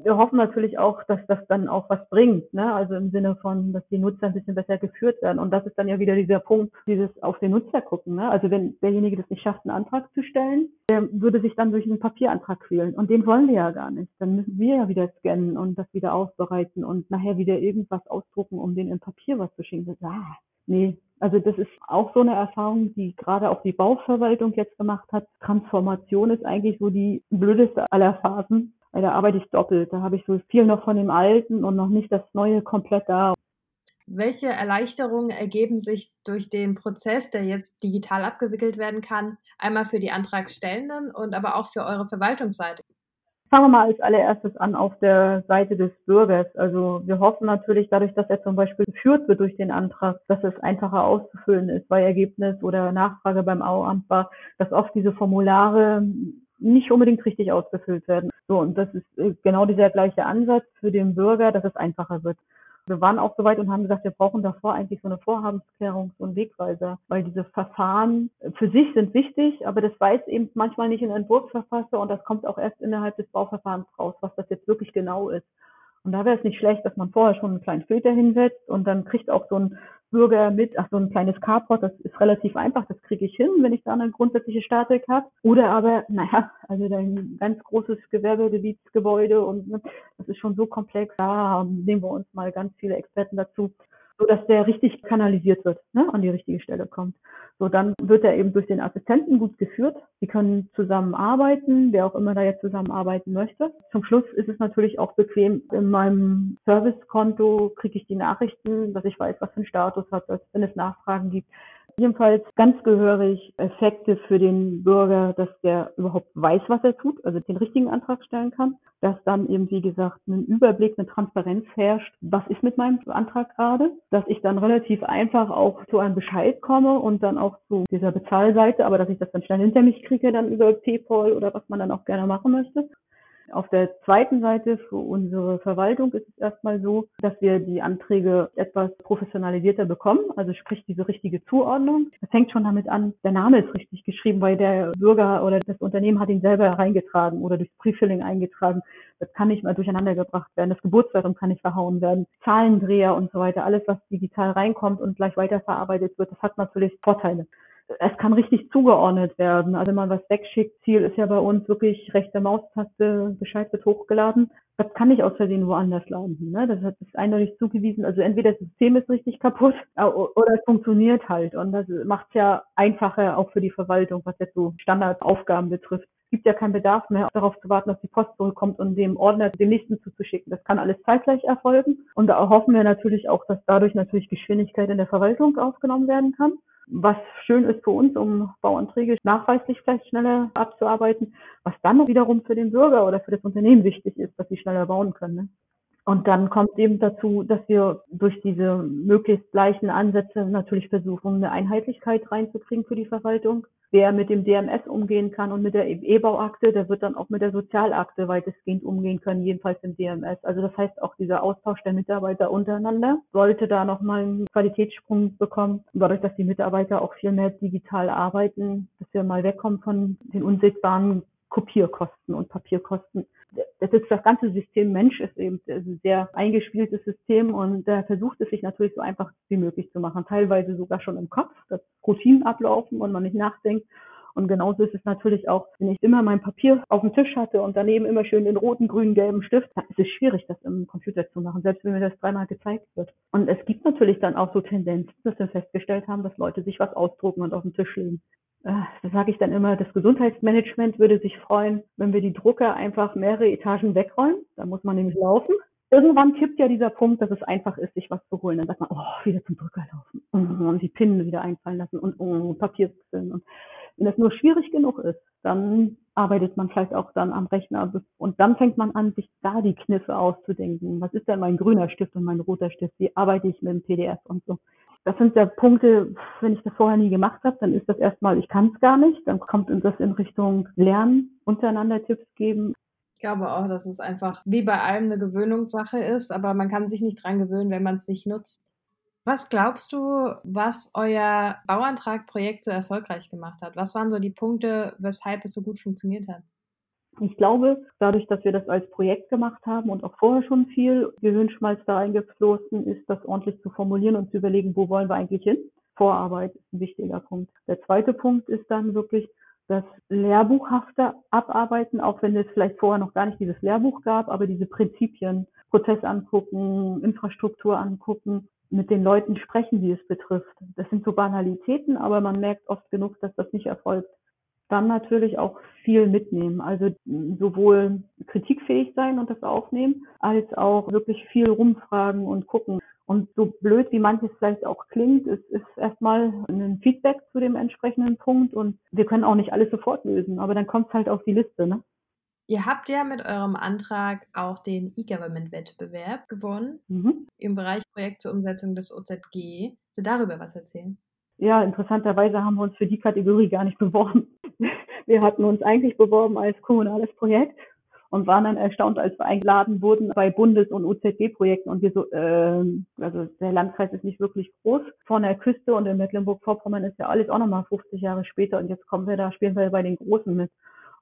wir hoffen natürlich auch, dass das dann auch was bringt, ne? Also im Sinne von, dass die Nutzer ein bisschen besser geführt werden. Und das ist dann ja wieder dieser Punkt, dieses auf den Nutzer gucken. Ne? Also wenn derjenige das nicht schafft, einen Antrag zu stellen, der würde sich dann durch einen Papierantrag quälen. Und den wollen wir ja gar nicht. Dann müssen wir ja wieder scannen und das wieder aufbereiten und nachher wieder irgendwas ausdrucken, um den in Papier was zu schicken. Ah, nee, also das ist auch so eine Erfahrung, die gerade auch die Bauverwaltung jetzt gemacht hat. Transformation ist eigentlich so die blödeste aller Phasen, weil da arbeite ich doppelt. Da habe ich so viel noch von dem Alten und noch nicht das Neue komplett da. Welche Erleichterungen ergeben sich durch den Prozess, der jetzt digital abgewickelt werden kann, einmal für die Antragstellenden und aber auch für eure Verwaltungsseite? Fangen wir mal als allererstes an auf der Seite des Bürgers. Also wir hoffen natürlich dadurch, dass er zum Beispiel geführt wird durch den Antrag, dass es einfacher auszufüllen ist, weil Ergebnis oder Nachfrage beim Auamt war, dass oft diese Formulare nicht unbedingt richtig ausgefüllt werden. So, und das ist äh, genau dieser gleiche Ansatz für den Bürger, dass es einfacher wird. Wir waren auch soweit und haben gesagt, wir brauchen davor eigentlich so eine Vorhabensklärung, so einen Wegweiser, weil diese Verfahren für sich sind wichtig, aber das weiß eben manchmal nicht ein Entwurfsverfasser und das kommt auch erst innerhalb des Bauverfahrens raus, was das jetzt wirklich genau ist. Und da wäre es nicht schlecht, dass man vorher schon einen kleinen Filter hinsetzt und dann kriegt auch so ein Bürger mit, ach so ein kleines Carport, das ist relativ einfach, das kriege ich hin, wenn ich da eine grundsätzliche Statik habe. Oder aber, naja, also ein ganz großes Gewerbegebietsgebäude und ne, das ist schon so komplex, da nehmen wir uns mal ganz viele Experten dazu, so dass der richtig kanalisiert wird, ne, an die richtige Stelle kommt. So, dann wird er eben durch den Assistenten gut geführt. Sie können zusammenarbeiten, wer auch immer da jetzt zusammenarbeiten möchte. Zum Schluss ist es natürlich auch bequem. In meinem Servicekonto kriege ich die Nachrichten, dass ich weiß, was für einen Status hat, wenn es Nachfragen gibt. Jedenfalls ganz gehörig Effekte für den Bürger, dass der überhaupt weiß, was er tut, also den richtigen Antrag stellen kann, dass dann eben, wie gesagt, ein Überblick, eine Transparenz herrscht, was ist mit meinem Antrag gerade, dass ich dann relativ einfach auch zu einem Bescheid komme und dann auch zu dieser Bezahlseite, aber dass ich das dann schnell hinter mich kriege, dann über PayPal oder was man dann auch gerne machen möchte. Auf der zweiten Seite für unsere Verwaltung ist es erstmal so, dass wir die Anträge etwas professionalisierter bekommen, also sprich diese richtige Zuordnung. Das fängt schon damit an, der Name ist richtig geschrieben, weil der Bürger oder das Unternehmen hat ihn selber reingetragen oder durchs Prefilling eingetragen. Das kann nicht mal durcheinander gebracht werden. Das Geburtsdatum kann nicht verhauen werden. Zahlendreher und so weiter. Alles, was digital reinkommt und gleich weiterverarbeitet wird, das hat natürlich Vorteile es kann richtig zugeordnet werden. Also wenn man was wegschickt, Ziel ist ja bei uns wirklich rechte Maustaste, Bescheid wird hochgeladen. Das kann nicht aus Versehen woanders landen. Ne? Das ist eindeutig zugewiesen. Also entweder das System ist richtig kaputt oder es funktioniert halt. Und das macht es ja einfacher auch für die Verwaltung, was jetzt so Standardaufgaben betrifft. Es gibt ja keinen Bedarf mehr, darauf zu warten, dass die Post zurückkommt und dem Ordner dem nächsten zuzuschicken. Das kann alles zeitgleich erfolgen. Und da hoffen wir natürlich auch, dass dadurch natürlich Geschwindigkeit in der Verwaltung aufgenommen werden kann was schön ist für uns, um Bauanträge nachweislich vielleicht schneller abzuarbeiten, was dann wiederum für den Bürger oder für das Unternehmen wichtig ist, dass sie schneller bauen können. Und dann kommt eben dazu, dass wir durch diese möglichst gleichen Ansätze natürlich versuchen, eine Einheitlichkeit reinzukriegen für die Verwaltung. Wer mit dem DMS umgehen kann und mit der E-Bauakte, der wird dann auch mit der Sozialakte weitestgehend umgehen können, jedenfalls im DMS. Also das heißt auch dieser Austausch der Mitarbeiter untereinander sollte da nochmal einen Qualitätssprung bekommen. Dadurch, dass die Mitarbeiter auch viel mehr digital arbeiten, dass wir mal wegkommen von den unsichtbaren Kopierkosten und Papierkosten. Das das ganze System Mensch ist eben ein sehr eingespieltes System und da versucht es sich natürlich so einfach wie möglich zu machen. Teilweise sogar schon im Kopf, dass Routinen ablaufen und man nicht nachdenkt. Und genauso ist es natürlich auch, wenn ich immer mein Papier auf dem Tisch hatte und daneben immer schön den roten, grünen, gelben Stift, dann ist es schwierig, das im Computer zu machen, selbst wenn mir das dreimal gezeigt wird. Und es gibt natürlich dann auch so Tendenzen, dass wir festgestellt haben, dass Leute sich was ausdrucken und auf den Tisch legen. Äh, da sage ich dann immer, das Gesundheitsmanagement würde sich freuen, wenn wir die Drucker einfach mehrere Etagen wegräumen. Da muss man nämlich laufen. irgendwann kippt ja dieser Punkt, dass es einfach ist, sich was zu holen. Dann sagt man, oh, wieder zum Drücker laufen und die Pinnen wieder einfallen lassen und oh, Papier Und wenn das nur schwierig genug ist, dann arbeitet man vielleicht auch dann am Rechner und dann fängt man an, sich da die Kniffe auszudenken. Was ist denn mein grüner Stift und mein roter Stift? Wie arbeite ich mit dem PDF und so? Das sind ja Punkte, wenn ich das vorher nie gemacht habe, dann ist das erstmal, ich kann es gar nicht. Dann kommt das in Richtung Lernen, untereinander Tipps geben. Ich glaube auch, dass es einfach wie bei allem eine Gewöhnungssache ist, aber man kann sich nicht dran gewöhnen, wenn man es nicht nutzt. Was glaubst du, was euer Bauantragprojekt so erfolgreich gemacht hat? Was waren so die Punkte, weshalb es so gut funktioniert hat? Ich glaube, dadurch, dass wir das als Projekt gemacht haben und auch vorher schon viel Gehirnschmalz da eingeflossen ist, das ordentlich zu formulieren und zu überlegen, wo wollen wir eigentlich hin? Vorarbeit ist ein wichtiger Punkt. Der zweite Punkt ist dann wirklich das Lehrbuchhafte abarbeiten, auch wenn es vielleicht vorher noch gar nicht dieses Lehrbuch gab, aber diese Prinzipien, Prozess angucken, Infrastruktur angucken, mit den Leuten sprechen, die es betrifft. Das sind so Banalitäten, aber man merkt oft genug, dass das nicht erfolgt. Dann natürlich auch viel mitnehmen, also sowohl kritikfähig sein und das aufnehmen, als auch wirklich viel rumfragen und gucken. Und so blöd wie manches vielleicht auch klingt, es ist erstmal ein Feedback zu dem entsprechenden Punkt und wir können auch nicht alles sofort lösen, aber dann kommt es halt auf die Liste. Ne? Ihr habt ja mit eurem Antrag auch den E-Government-Wettbewerb gewonnen mhm. im Bereich Projekt zur Umsetzung des OZG. Kannst du darüber was erzählen? Ja, interessanterweise haben wir uns für die Kategorie gar nicht beworben. Wir hatten uns eigentlich beworben als kommunales Projekt und waren dann erstaunt, als wir eingeladen wurden bei Bundes- und OZG-Projekten und wir so, äh, also der Landkreis ist nicht wirklich groß. Von der Küste und in Mecklenburg-Vorpommern ist ja alles auch nochmal 50 Jahre später und jetzt kommen wir da, spielen wir bei den Großen mit.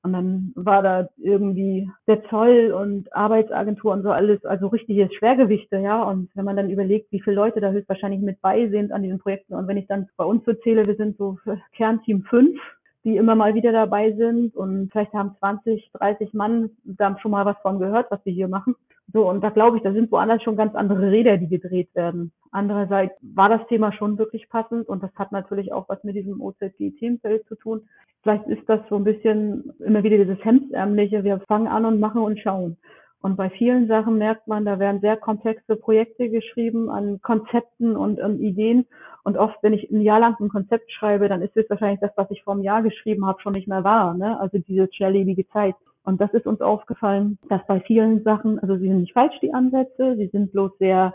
Und dann war da irgendwie der Zoll und Arbeitsagentur und so alles, also richtige Schwergewichte, ja. Und wenn man dann überlegt, wie viele Leute da höchstwahrscheinlich mit bei sind an diesen Projekten und wenn ich dann bei uns so zähle, wir sind so Kernteam fünf, die immer mal wieder dabei sind und vielleicht haben 20, 30 Mann da schon mal was von gehört, was wir hier machen. So, und da glaube ich, da sind woanders schon ganz andere Räder, die gedreht werden. Andererseits war das Thema schon wirklich passend und das hat natürlich auch was mit diesem OZG-Themenfeld zu tun. Vielleicht ist das so ein bisschen immer wieder dieses Hemdsärmliche, wir fangen an und machen und schauen. Und bei vielen Sachen merkt man, da werden sehr komplexe Projekte geschrieben an Konzepten und an Ideen. Und oft, wenn ich ein Jahr lang ein Konzept schreibe, dann ist es wahrscheinlich das, was ich vor einem Jahr geschrieben habe, schon nicht mehr wahr. Ne? Also diese schnelllebige Zeit. Und das ist uns aufgefallen, dass bei vielen Sachen, also sie sind nicht falsch, die Ansätze, sie sind bloß sehr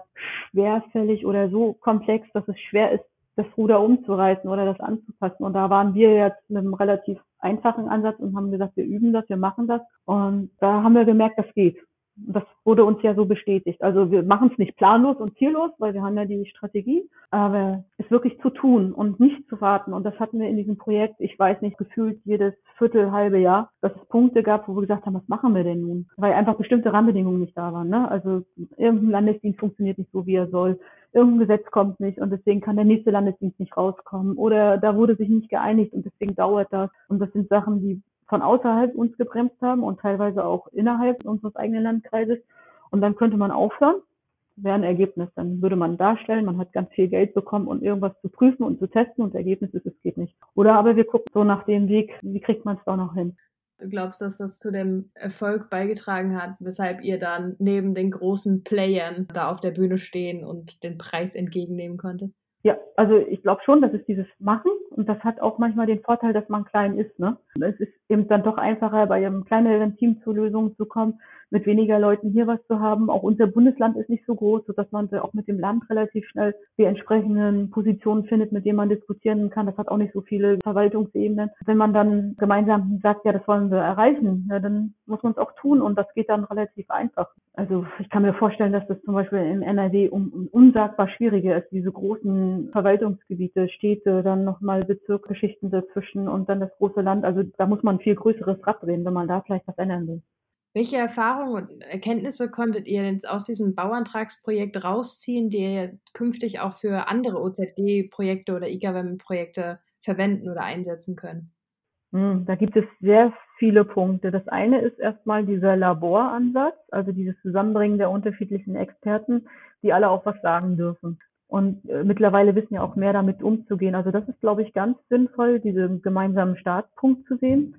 schwerfällig oder so komplex, dass es schwer ist, das Ruder umzureißen oder das anzupassen. Und da waren wir jetzt mit einem relativ einfachen Ansatz und haben gesagt, wir üben das, wir machen das. Und da haben wir gemerkt, das geht das wurde uns ja so bestätigt. Also wir machen es nicht planlos und ziellos, weil wir haben ja die Strategie, aber es wirklich zu tun und nicht zu warten. Und das hatten wir in diesem Projekt, ich weiß nicht, gefühlt jedes Viertel, halbe Jahr, dass es Punkte gab, wo wir gesagt haben, was machen wir denn nun? Weil einfach bestimmte Rahmenbedingungen nicht da waren. Ne? Also irgendein Landesdienst funktioniert nicht so, wie er soll. Irgendein Gesetz kommt nicht und deswegen kann der nächste Landesdienst nicht rauskommen. Oder da wurde sich nicht geeinigt und deswegen dauert das. Und das sind Sachen, die von außerhalb uns gebremst haben und teilweise auch innerhalb unseres eigenen Landkreises. Und dann könnte man aufhören, wäre ein Ergebnis. Dann würde man darstellen, man hat ganz viel Geld bekommen, um irgendwas zu prüfen und zu testen und das Ergebnis ist, es geht nicht. Oder aber wir gucken so nach dem Weg, wie kriegt man es da noch hin. Du glaubst, dass das zu dem Erfolg beigetragen hat, weshalb ihr dann neben den großen Playern da auf der Bühne stehen und den Preis entgegennehmen konntet? Ja, also ich glaube schon, dass es dieses Machen und das hat auch manchmal den Vorteil, dass man klein ist. Ne? Es ist eben dann doch einfacher, bei einem kleineren Team zu Lösungen zu kommen, mit weniger Leuten hier was zu haben. Auch unser Bundesland ist nicht so groß, sodass man auch mit dem Land relativ schnell die entsprechenden Positionen findet, mit denen man diskutieren kann. Das hat auch nicht so viele Verwaltungsebenen. Wenn man dann gemeinsam sagt, ja, das wollen wir erreichen, ja, dann muss man es auch tun und das geht dann relativ einfach. Also ich kann mir vorstellen, dass das zum Beispiel in NRW um, um unsagbar schwieriger ist, diese großen Verwaltungsgebiete, Städte, dann nochmal Bezirksgeschichten dazwischen und dann das große Land. Also da muss man ein viel größeres Rad drehen, wenn man da vielleicht was ändern will. Welche Erfahrungen und Erkenntnisse konntet ihr denn aus diesem Bauantragsprojekt rausziehen, die ihr künftig auch für andere OZG-Projekte oder E-Government-Projekte verwenden oder einsetzen können? Hm, da gibt es sehr viele Punkte. Das eine ist erstmal dieser Laboransatz, also dieses Zusammenbringen der unterschiedlichen Experten, die alle auch was sagen dürfen. Und äh, mittlerweile wissen ja auch mehr damit umzugehen. Also das ist, glaube ich, ganz sinnvoll, diesen gemeinsamen Startpunkt zu sehen.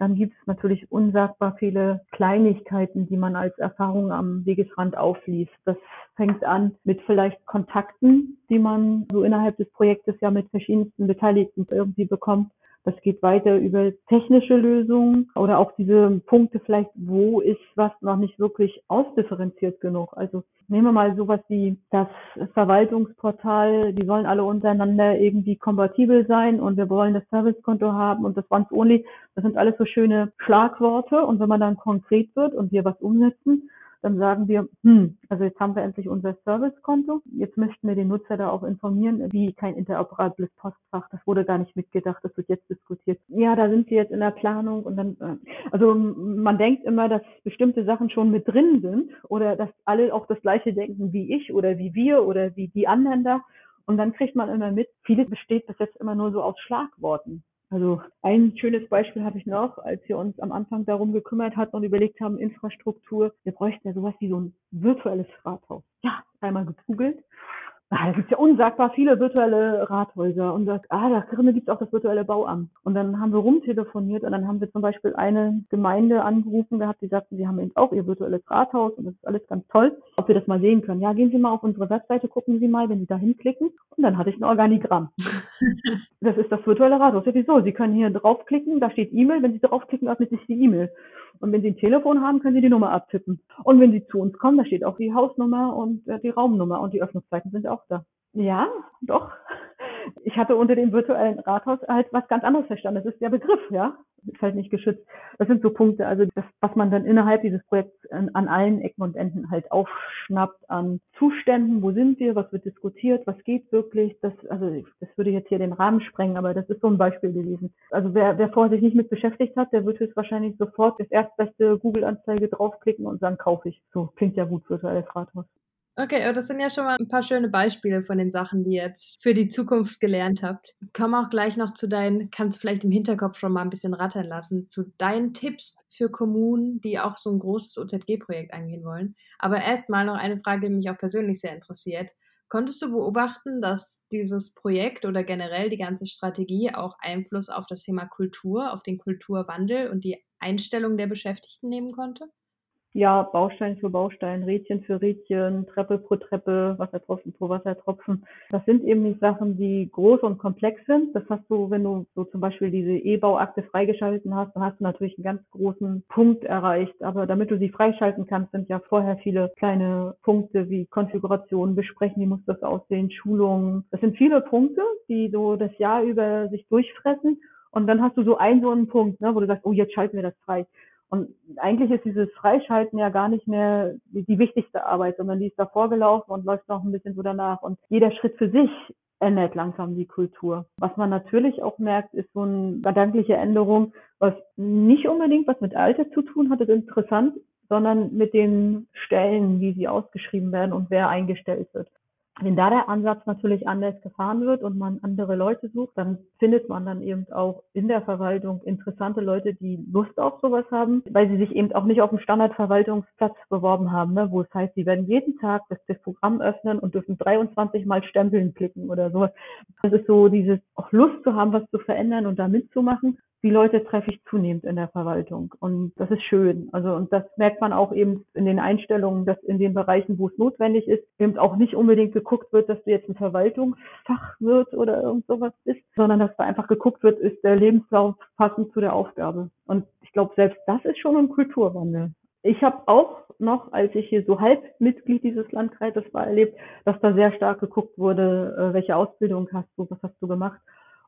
Dann gibt es natürlich unsagbar viele Kleinigkeiten, die man als Erfahrung am Wegesrand aufliest. Das fängt an mit vielleicht Kontakten, die man so innerhalb des Projektes ja mit verschiedensten Beteiligten irgendwie bekommt. Das geht weiter über technische Lösungen oder auch diese Punkte vielleicht, wo ist was noch nicht wirklich ausdifferenziert genug. Also nehmen wir mal sowas wie das Verwaltungsportal, die sollen alle untereinander irgendwie kompatibel sein und wir wollen das Servicekonto haben und das Once Only. Das sind alles so schöne Schlagworte und wenn man dann konkret wird und wir was umsetzen, dann sagen wir, hm, also jetzt haben wir endlich unser Servicekonto. Jetzt möchten wir den Nutzer da auch informieren, wie kein interoperables Postfach. Das wurde gar nicht mitgedacht, das wird jetzt diskutiert. Ja, da sind wir jetzt in der Planung und dann, äh, also man denkt immer, dass bestimmte Sachen schon mit drin sind oder dass alle auch das gleiche denken wie ich oder wie wir oder wie die anderen da. Und dann kriegt man immer mit, vieles besteht bis jetzt immer nur so aus Schlagworten. Also ein schönes Beispiel habe ich noch, als wir uns am Anfang darum gekümmert hatten und überlegt haben, Infrastruktur, wir bräuchten ja sowas wie so ein virtuelles Rathaus. Ja, einmal gegoogelt ah, da gibt ja unsagbar viele virtuelle Rathäuser und das, ah, da drin gibt es auch das virtuelle Bauamt. Und dann haben wir rumtelefoniert und dann haben wir zum Beispiel eine Gemeinde angerufen gehabt, die sagten, sie haben eben auch ihr virtuelles Rathaus und das ist alles ganz toll, ob wir das mal sehen können. Ja, gehen Sie mal auf unsere Webseite, gucken Sie mal, wenn Sie da hinklicken. Und dann hatte ich ein Organigramm. das ist das virtuelle Rathaus. Ja, wieso? Sie können hier draufklicken, da steht E-Mail, wenn Sie draufklicken, öffnet sich die E-Mail. Und wenn Sie ein Telefon haben, können Sie die Nummer abtippen. Und wenn Sie zu uns kommen, da steht auch die Hausnummer und äh, die Raumnummer und die Öffnungszeiten sind auch da. Ja, doch. Ich hatte unter dem virtuellen Rathaus halt was ganz anderes verstanden. Das ist der Begriff, ja. Ist halt nicht geschützt. Das sind so Punkte, also das, was man dann innerhalb dieses Projekts an, an allen Ecken und Enden halt aufschnappt an Zuständen. Wo sind wir? Was wird diskutiert? Was geht wirklich? Das, also, das würde jetzt hier den Rahmen sprengen, aber das ist so ein Beispiel gewesen. Also wer, wer vorher sich nicht mit beschäftigt hat, der wird jetzt wahrscheinlich sofort das erstbeste Google-Anzeige draufklicken und sagen, kaufe ich. So, klingt ja gut, virtuelles Rathaus. Okay, das sind ja schon mal ein paar schöne Beispiele von den Sachen, die ihr jetzt für die Zukunft gelernt habt. Komm auch gleich noch zu deinen, kannst vielleicht im Hinterkopf schon mal ein bisschen rattern lassen, zu deinen Tipps für Kommunen, die auch so ein großes OZG-Projekt angehen wollen. Aber erstmal noch eine Frage, die mich auch persönlich sehr interessiert. Konntest du beobachten, dass dieses Projekt oder generell die ganze Strategie auch Einfluss auf das Thema Kultur, auf den Kulturwandel und die Einstellung der Beschäftigten nehmen konnte? Ja, Baustein für Baustein, Rädchen für Rädchen, Treppe pro Treppe, Wassertropfen pro Wassertropfen. Das sind eben nicht Sachen, die groß und komplex sind. Das hast du, wenn du so zum Beispiel diese E-Bauakte freigeschalten hast, dann hast du natürlich einen ganz großen Punkt erreicht. Aber damit du sie freischalten kannst, sind ja vorher viele kleine Punkte wie Konfiguration, besprechen, wie muss das aussehen, Schulungen. Das sind viele Punkte, die so das Jahr über sich durchfressen. Und dann hast du so einen so einen Punkt, ne, wo du sagst, oh, jetzt schalten wir das frei. Und eigentlich ist dieses Freischalten ja gar nicht mehr die, die wichtigste Arbeit, sondern die ist davor gelaufen und läuft noch ein bisschen so danach. Und jeder Schritt für sich ändert langsam die Kultur. Was man natürlich auch merkt, ist so eine gedankliche Änderung, was nicht unbedingt was mit Alter zu tun hat, ist interessant, sondern mit den Stellen, wie sie ausgeschrieben werden und wer eingestellt wird. Wenn da der Ansatz natürlich anders gefahren wird und man andere Leute sucht, dann findet man dann eben auch in der Verwaltung interessante Leute, die Lust auf sowas haben, weil sie sich eben auch nicht auf dem Standardverwaltungsplatz beworben haben, ne, wo es heißt, sie werden jeden Tag das, das Programm öffnen und dürfen 23 Mal Stempeln klicken oder so. Das ist so dieses auch Lust zu haben, was zu verändern und da mitzumachen die Leute treffe ich zunehmend in der Verwaltung. Und das ist schön. Also, und das merkt man auch eben in den Einstellungen, dass in den Bereichen, wo es notwendig ist, eben auch nicht unbedingt geguckt wird, dass du jetzt ein Verwaltungsfach wird oder irgend sowas bist, sondern dass da einfach geguckt wird, ist der Lebenslauf passend zu der Aufgabe. Und ich glaube, selbst das ist schon ein Kulturwandel. Ich habe auch noch, als ich hier so halb Mitglied dieses Landkreises war, erlebt, dass da sehr stark geguckt wurde, äh, welche Ausbildung hast du, was hast du gemacht.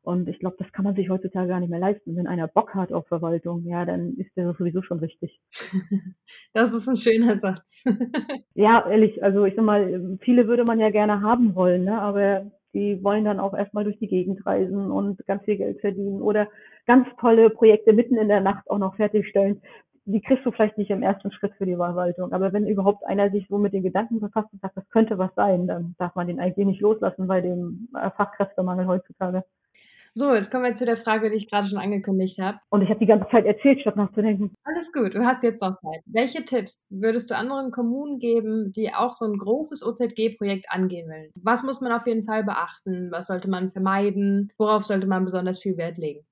Und ich glaube, das kann man sich heutzutage gar nicht mehr leisten. Wenn einer Bock hat auf Verwaltung, ja, dann ist der sowieso schon richtig. Das ist ein schöner Satz. ja, ehrlich, also ich sag mal, viele würde man ja gerne haben wollen, ne? aber die wollen dann auch erstmal durch die Gegend reisen und ganz viel Geld verdienen oder ganz tolle Projekte mitten in der Nacht auch noch fertigstellen. Die kriegst du vielleicht nicht im ersten Schritt für die Verwaltung. Aber wenn überhaupt einer sich so mit den Gedanken befasst und sagt, das könnte was sein, dann darf man den eigentlich nicht loslassen bei dem Fachkräftemangel heutzutage. So, jetzt kommen wir zu der Frage, die ich gerade schon angekündigt habe. Und ich habe die ganze Zeit erzählt, statt nachzudenken. Alles gut, du hast jetzt noch Zeit. Welche Tipps würdest du anderen Kommunen geben, die auch so ein großes OZG-Projekt angehen wollen? Was muss man auf jeden Fall beachten? Was sollte man vermeiden? Worauf sollte man besonders viel Wert legen?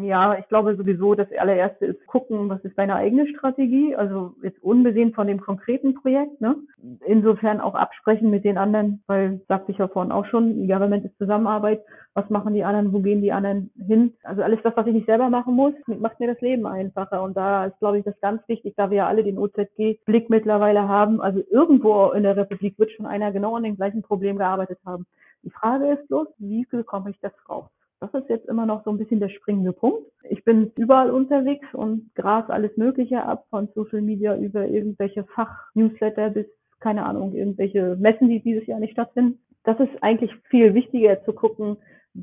Ja, ich glaube sowieso, das allererste ist gucken, was ist deine eigene Strategie, also jetzt unbesehen von dem konkreten Projekt, ne? Insofern auch absprechen mit den anderen, weil, sagte ich ja vorhin auch schon, Government ist Zusammenarbeit, was machen die anderen, wo gehen die anderen hin? Also alles das, was ich nicht selber machen muss, macht mir das Leben einfacher und da ist, glaube ich, das ganz wichtig, da wir ja alle den OZG-Blick mittlerweile haben, also irgendwo in der Republik wird schon einer genau an dem gleichen Problem gearbeitet haben. Die Frage ist bloß, wie bekomme ich das raus? Das ist jetzt immer noch so ein bisschen der springende Punkt. Ich bin überall unterwegs und gras alles Mögliche ab, von Social Media über irgendwelche Fach-Newsletter bis, keine Ahnung, irgendwelche Messen, die dieses Jahr nicht stattfinden. Das ist eigentlich viel wichtiger zu gucken,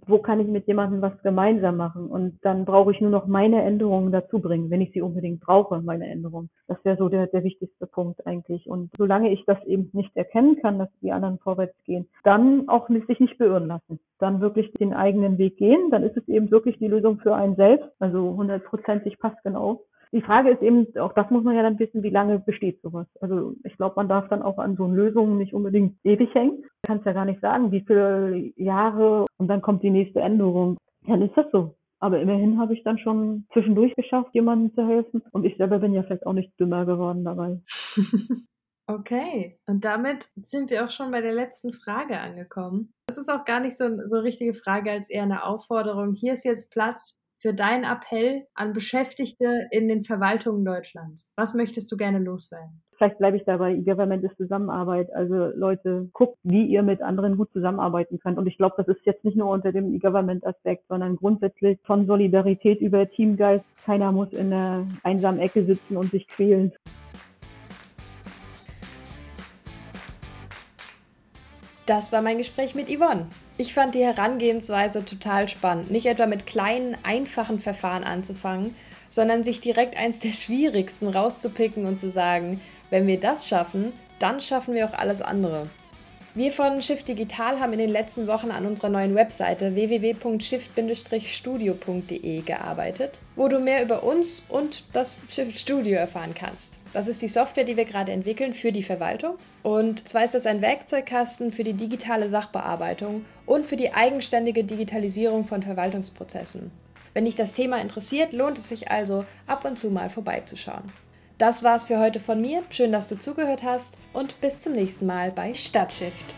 wo kann ich mit jemandem was gemeinsam machen? Und dann brauche ich nur noch meine Änderungen dazu bringen, wenn ich sie unbedingt brauche, meine Änderungen. Das wäre so der, der wichtigste Punkt eigentlich. Und solange ich das eben nicht erkennen kann, dass die anderen vorwärts gehen, dann auch sich nicht beirren lassen. Dann wirklich den eigenen Weg gehen. Dann ist es eben wirklich die Lösung für einen selbst. Also hundertprozentig passt genau. Die Frage ist eben, auch das muss man ja dann wissen, wie lange besteht sowas. Also ich glaube, man darf dann auch an so Lösungen nicht unbedingt ewig hängen. Du kannst ja gar nicht sagen, wie viele Jahre und dann kommt die nächste Änderung. Dann ist das so. Aber immerhin habe ich dann schon zwischendurch geschafft, jemandem zu helfen. Und ich selber bin ja vielleicht auch nicht dümmer geworden dabei. Okay, und damit sind wir auch schon bei der letzten Frage angekommen. Das ist auch gar nicht so eine so richtige Frage als eher eine Aufforderung. Hier ist jetzt Platz für deinen Appell an Beschäftigte in den Verwaltungen Deutschlands? Was möchtest du gerne loswerden? Vielleicht bleibe ich dabei, E-Government ist Zusammenarbeit. Also Leute, guckt, wie ihr mit anderen gut zusammenarbeiten könnt. Und ich glaube, das ist jetzt nicht nur unter dem E-Government-Aspekt, sondern grundsätzlich von Solidarität über Teamgeist. Keiner muss in einer einsamen Ecke sitzen und sich quälen. Das war mein Gespräch mit Yvonne. Ich fand die Herangehensweise total spannend. Nicht etwa mit kleinen, einfachen Verfahren anzufangen, sondern sich direkt eins der schwierigsten rauszupicken und zu sagen, wenn wir das schaffen, dann schaffen wir auch alles andere. Wir von Shift Digital haben in den letzten Wochen an unserer neuen Webseite www.shift-studio.de gearbeitet, wo du mehr über uns und das Shift Studio erfahren kannst. Das ist die Software, die wir gerade entwickeln für die Verwaltung. Und zwar ist das ein Werkzeugkasten für die digitale Sachbearbeitung und für die eigenständige Digitalisierung von Verwaltungsprozessen. Wenn dich das Thema interessiert, lohnt es sich also, ab und zu mal vorbeizuschauen. Das war's für heute von mir. Schön, dass du zugehört hast und bis zum nächsten Mal bei Stadtshift.